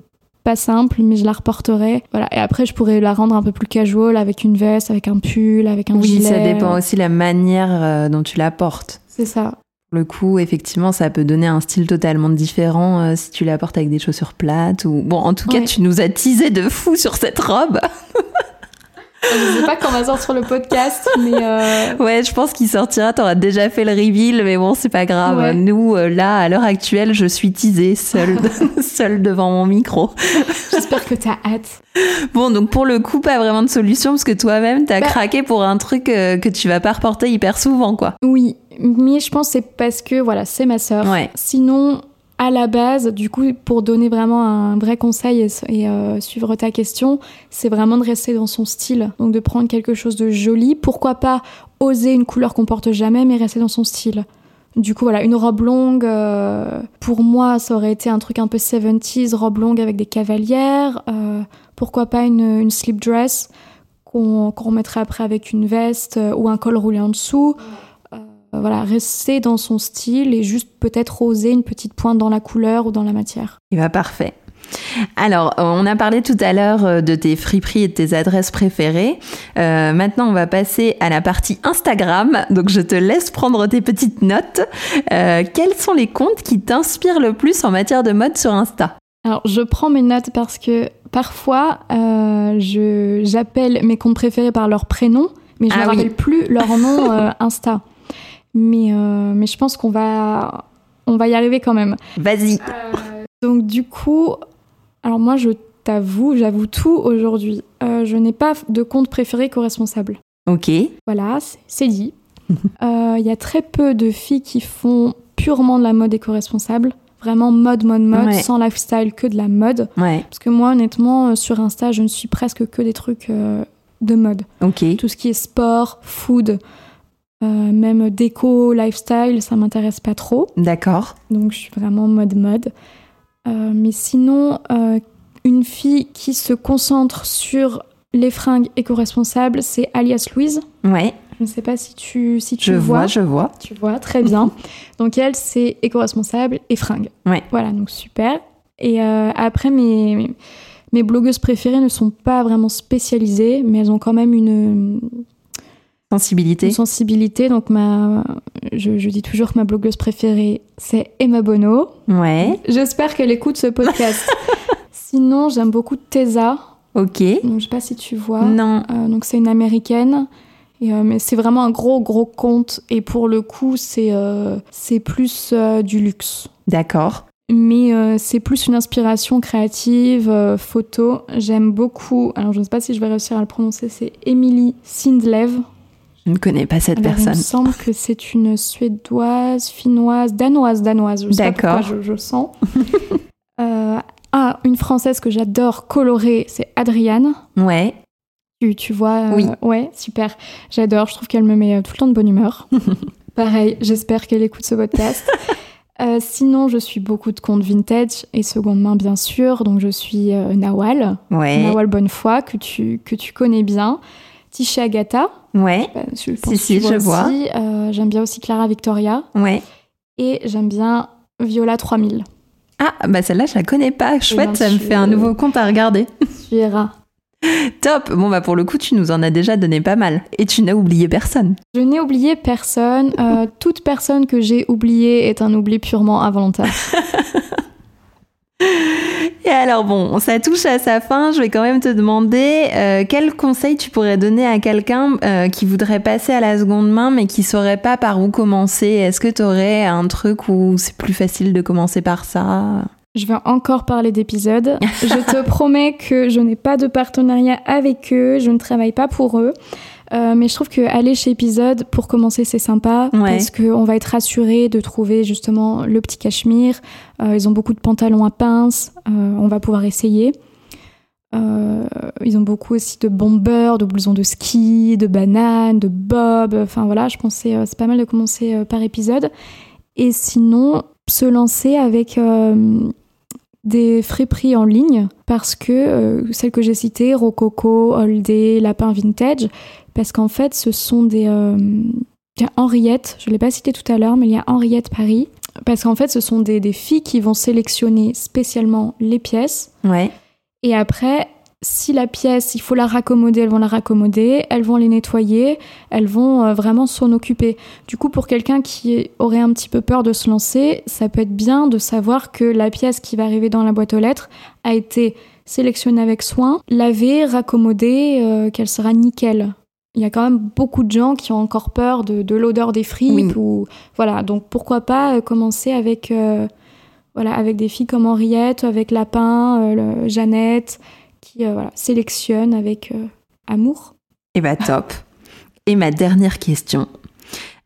pas simple, mais je la reporterai. Voilà. Et après, je pourrais la rendre un peu plus casual avec une veste, avec un pull, avec un Oui, gilet. ça dépend aussi la manière euh, dont tu la portes. C'est ça. Pour le coup, effectivement, ça peut donner un style totalement différent euh, si tu la portes avec des chaussures plates ou bon. En tout cas, tu nous as teasé de fou sur cette robe. Je sais pas quand on va sortir le podcast, mais euh, Ouais, je pense qu'il sortira. T'auras déjà fait le reveal, mais bon, c'est pas grave. Ouais. Nous, euh, là, à l'heure actuelle, je suis teasée seule, seule devant mon micro. j'espère que t'as hâte. Bon, donc pour le coup, pas vraiment de solution parce que toi-même, t'as Bah- craqué pour un truc euh, que tu vas pas reporter hyper souvent, quoi. Oui, mais je pense que c'est parce que voilà, c'est ma sœur. Ouais. Sinon, à la base, du coup, pour donner vraiment un vrai conseil et, euh, suivre ta question, c'est vraiment de rester dans son style. Donc de prendre quelque chose de joli. Pourquoi pas oser une couleur qu'on porte jamais, mais rester dans son style. Du coup, voilà, une robe longue, euh, pour moi, ça aurait été un truc un peu 70s, robe longue avec des cavalières. Euh, pourquoi pas une, slip dress qu'on remettrait après avec une veste ou un col roulé en dessous. Euh, voilà, rester dans son style et juste peut-être oser une petite pointe dans la couleur ou dans la matière. Il va parfait. Alors, euh, on a parlé tout à l'heure euh, de tes friperies et de tes adresses préférées. Euh, maintenant, on va passer à la partie Instagram. Donc, je te laisse prendre tes petites notes. Euh, quels sont les comptes qui t'inspirent le plus en matière de mode sur Insta? Alors, je prends mes notes parce que parfois, euh, j'appelle mes comptes préférés par leur prénom, mais je ne Ah me oui. rappelle plus leur nom Insta. Mais, euh, mais je pense qu'on va, on va y arriver quand même. Vas-y. Donc du coup, alors moi je t'avoue, j'avoue tout aujourd'hui. Euh, je n'ai pas de compte préféré co-responsable. Ok. Voilà, c'est- dit. Euh, Il y a très peu de filles qui font purement de la mode éco-responsable. Vraiment mode, mode, mode, Ouais. sans lifestyle, que de la mode. Ouais. Parce que moi, honnêtement, euh, sur Insta, je ne suis presque que des trucs euh, de mode. Ok. Tout ce qui est sport, food, euh, même déco, lifestyle, ça m'intéresse pas trop. D'accord. Donc je suis vraiment mode mode. Euh, mais sinon, euh, une fille qui se concentre sur les fringues éco-responsables, c'est Alias Louise. Ouais. Je ne sais pas si tu, si tu Je vois. vois, je vois. Tu vois, très bien. donc elle, c'est éco-responsable et fringues. Ouais. Voilà, donc super. Et après, mes, mes blogueuses préférées ne sont pas vraiment spécialisées, mais elles ont quand même une, Sensibilité. une sensibilité. Donc ma, je, je dis toujours que ma blogueuse préférée, c'est Emma Bono. Ouais. J'espère qu'elle écoute ce podcast. Sinon, j'aime beaucoup Tessa. Ok. Donc, je sais pas si tu vois. Non. Euh, donc, c'est une américaine. Et, euh, mais c'est vraiment un gros, gros compte. Et pour le coup, c'est euh, c'est plus du luxe. D'accord. Mais c'est plus une inspiration créative, photo. J'aime beaucoup. Alors, je ne sais pas si je vais réussir à le prononcer. C'est Emily Sindlev. Je ne connais pas cette Alors, Il me personne. semble que c'est une suédoise, finnoise, danoise, danoise. D'accord. je, sens. Euh, ah, une française que j'adore colorer, c'est Adriane. Ouais. Tu, tu vois euh, Oui. Ouais, super. J'adore. Je trouve qu'elle me met euh, tout le temps de bonne humeur. Pareil, j'espère qu'elle écoute ce podcast. Euh, sinon, je suis beaucoup de comptes vintage et seconde main, bien sûr. Donc, je suis euh, Nawal, Ouais. Nawal Bonnefoy, que tu, que tu connais bien. Tiché Agatha, Ouais. bah, je pense Si, si, je aussi. vois. Euh, j'aime bien aussi Clara Victoria. Ouais. Et j'aime bien Viola 3000. Ah, bah celle-là, je la connais pas. Chouette, ben, ça me fait un nouveau compte à regarder. Tu verras. Top Bon, bah pour le coup, tu nous en as déjà donné pas mal. Et tu n'as oublié personne. Je n'ai oublié personne. Euh, toute personne que j'ai oubliée est un oubli purement involontaire. Et alors bon, ça touche à sa fin, je vais quand même te demander euh, quel conseil tu pourrais donner à quelqu'un euh, qui voudrait passer à la seconde main mais qui saurait pas par où commencer? Est-ce que tu aurais un truc où c'est plus facile de commencer par ça? Je vais encore parler d'épisodes. Je te promets que je n'ai pas de partenariat avec eux, je ne travaille pas pour eux. Euh, mais je trouve que aller chez Épisode, pour commencer, c'est sympa Ouais. parce qu'on va être rassuré de trouver justement le petit cachemire. Euh, ils ont beaucoup de pantalons à pinces, euh, on va pouvoir essayer. Ils ont beaucoup aussi de bombers, de blousons de ski, de bananes, de bob. Enfin voilà, je pensais c'est pas mal de commencer par épisode. Et sinon, se lancer avec des friperies en ligne parce que euh, celles que j'ai citées, Rococo, Holiday, Lapin Vintage, parce qu'en fait, ce sont des. euh, il y a Henriette, je ne l'ai pas cité tout à l'heure, mais il y a Henriette Paris. Parce qu'en fait, ce sont des, des filles qui vont sélectionner spécialement les pièces. Ouais. Et après, si la pièce, il faut la raccommoder, elles vont la raccommoder, elles vont les nettoyer, elles vont euh, vraiment s'en occuper. Du coup, pour quelqu'un qui aurait un petit peu peur de se lancer, ça peut être bien de savoir que la pièce qui va arriver dans la boîte aux lettres a été sélectionnée avec soin, lavée, raccommodée, euh, qu'elle sera nickel. Il y a quand même beaucoup de gens qui ont encore peur de, de l'odeur des fripes Oui. ou voilà. Donc pourquoi pas euh, commencer avec euh, voilà avec des filles comme Henriette, avec Lapin, euh, le- Jeannette, qui euh, voilà, sélectionnent avec amour. Et bah top. Et ma dernière question.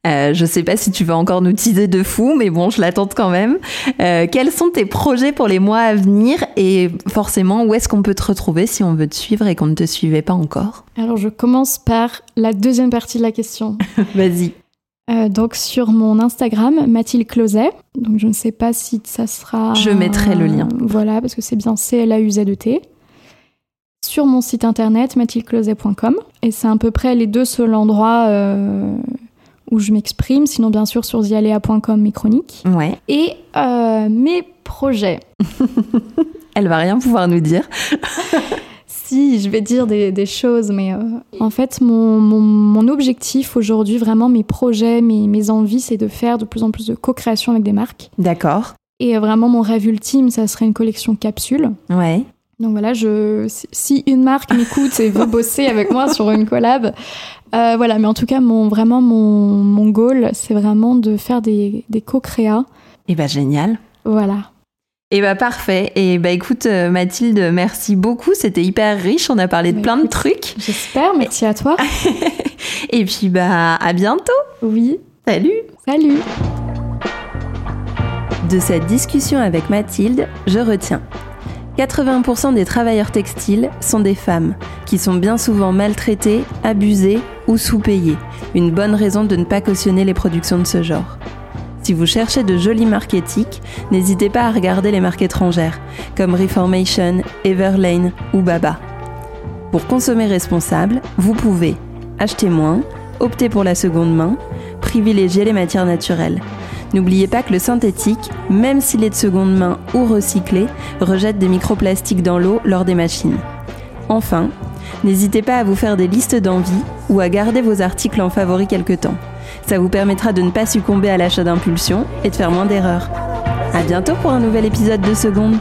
Euh, je sais pas si tu vas encore nous teaser de fou, mais bon, je l'attends quand même. Euh, quels sont tes projets pour les mois à venir et forcément où est-ce qu'on peut te retrouver si on veut te suivre et qu'on ne te suivait pas encore Alors je commence par la deuxième partie de la question. Vas-y. Euh, donc sur mon Instagram, Mathilde Closet. Donc je ne sais pas si ça sera. Je mettrai le lien. Voilà, parce que c'est bien C-L-A-U-Z-E-T. Sur mon site internet, mathildecloset.com. Et c'est à peu près les deux seuls endroits euh, où je m'exprime. Sinon, bien sûr, sur dialea.com, mes chroniques. Ouais. Et euh, mes projets. Elle va rien pouvoir nous dire. Si, je vais dire des, des choses, mais euh, en fait, mon, mon, mon objectif aujourd'hui, vraiment mes projets, mes, mes envies, c'est de faire de plus en plus de co-création avec des marques. D'accord. Et euh, vraiment, mon rêve ultime, ça serait une collection capsule. Ouais. Donc voilà, je, si- une marque m'écoute et veut bosser avec moi sur une collab, euh, voilà, mais en tout cas, mon, vraiment, mon, mon goal, c'est vraiment de faire des, des co-créas. Et bah génial. Voilà. Et bah parfait. Et bah écoute euh, Mathilde, merci beaucoup. C'était hyper riche. On a parlé de Bah, plein de trucs. J'espère, merci à toi. Et puis bah à bientôt. Oui, Salut. salut. De cette discussion avec Mathilde, je retiens 80% des travailleurs textiles sont des femmes, qui sont bien souvent maltraitées, abusées ou sous-payées. Une bonne raison de ne pas cautionner les productions de ce genre. Si vous cherchez de jolies marques éthiques, n'hésitez pas à regarder les marques étrangères, comme Reformation, Everlane ou Baba. Pour consommer responsable, vous pouvez acheter moins, opter pour la seconde main, privilégier les matières naturelles. N'oubliez pas que le synthétique, même s'il est de seconde main ou recyclé, rejette des microplastiques dans l'eau lors des machines. Enfin, n'hésitez pas à vous faire des listes d'envie ou à garder vos articles en favori quelque temps. Ça vous permettra de ne pas succomber à l'achat d'impulsion et de faire moins d'erreurs. À bientôt pour un nouvel épisode de Seconde.